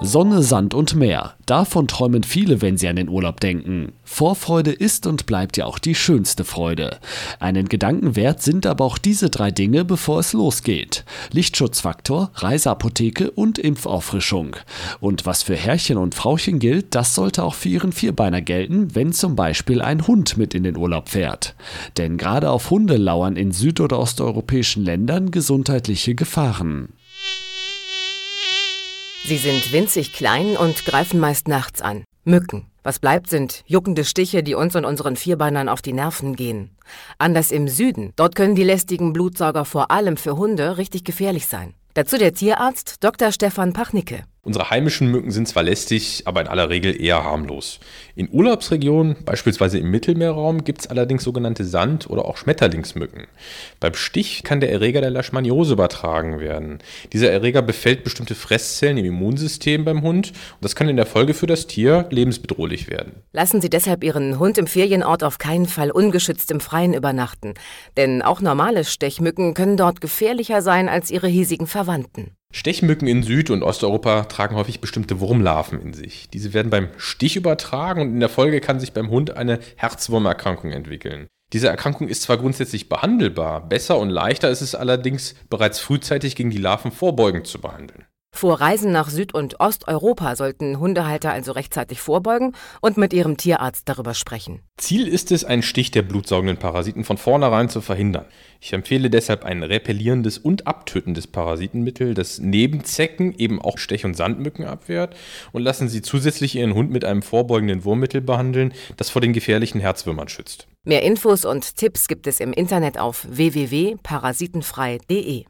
Sonne, Sand und Meer. Davon träumen viele, wenn sie an den Urlaub denken. Vorfreude ist und bleibt ja auch die schönste Freude. Einen Gedanken wert sind aber auch diese drei Dinge, bevor es losgeht. Lichtschutzfaktor, Reiseapotheke und Impfauffrischung. Und was für Herrchen und Frauchen gilt, das sollte auch für ihren Vierbeiner gelten, wenn zum Beispiel ein Hund mit in den Urlaub fährt. Denn gerade auf Hunde lauern in süd- oder osteuropäischen Ländern gesundheitliche Gefahren. Sie sind winzig klein und greifen meist nachts an. Mücken. Was bleibt, sind juckende Stiche, die uns und unseren Vierbeinern auf die Nerven gehen. Anders im Süden. Dort können die lästigen Blutsauger vor allem für Hunde richtig gefährlich sein. Dazu der Tierarzt Dr. Stefan Pachnicke. Unsere heimischen Mücken sind zwar lästig, aber in aller Regel eher harmlos. In Urlaubsregionen, beispielsweise im Mittelmeerraum, gibt es allerdings sogenannte Sand- oder auch Schmetterlingsmücken. Beim Stich kann der Erreger der Leishmaniose übertragen werden. Dieser Erreger befällt bestimmte Fresszellen im Immunsystem beim Hund und das kann in der Folge für das Tier lebensbedrohlich werden. Lassen Sie deshalb Ihren Hund im Ferienort auf keinen Fall ungeschützt im Freien übernachten, denn auch normale Stechmücken können dort gefährlicher sein als ihre hiesigen Verwandten. Stechmücken in Süd- und Osteuropa tragen häufig bestimmte Wurmlarven in sich. Diese werden beim Stich übertragen und in der Folge kann sich beim Hund eine Herzwurmerkrankung entwickeln. Diese Erkrankung ist zwar grundsätzlich behandelbar, besser und leichter ist es allerdings, bereits frühzeitig gegen die Larven vorbeugend zu behandeln. Vor Reisen nach Süd- und Osteuropa sollten Hundehalter also rechtzeitig vorbeugen und mit ihrem Tierarzt darüber sprechen. Ziel ist es, einen Stich der blutsaugenden Parasiten von vornherein zu verhindern. Ich empfehle deshalb ein repellierendes und abtötendes Parasitenmittel, das neben Zecken eben auch Stech- und Sandmücken abwehrt und lassen Sie zusätzlich Ihren Hund mit einem vorbeugenden Wurmmittel behandeln, das vor den gefährlichen Herzwürmern schützt. Mehr Infos und Tipps gibt es im Internet auf www.parasitenfrei.de.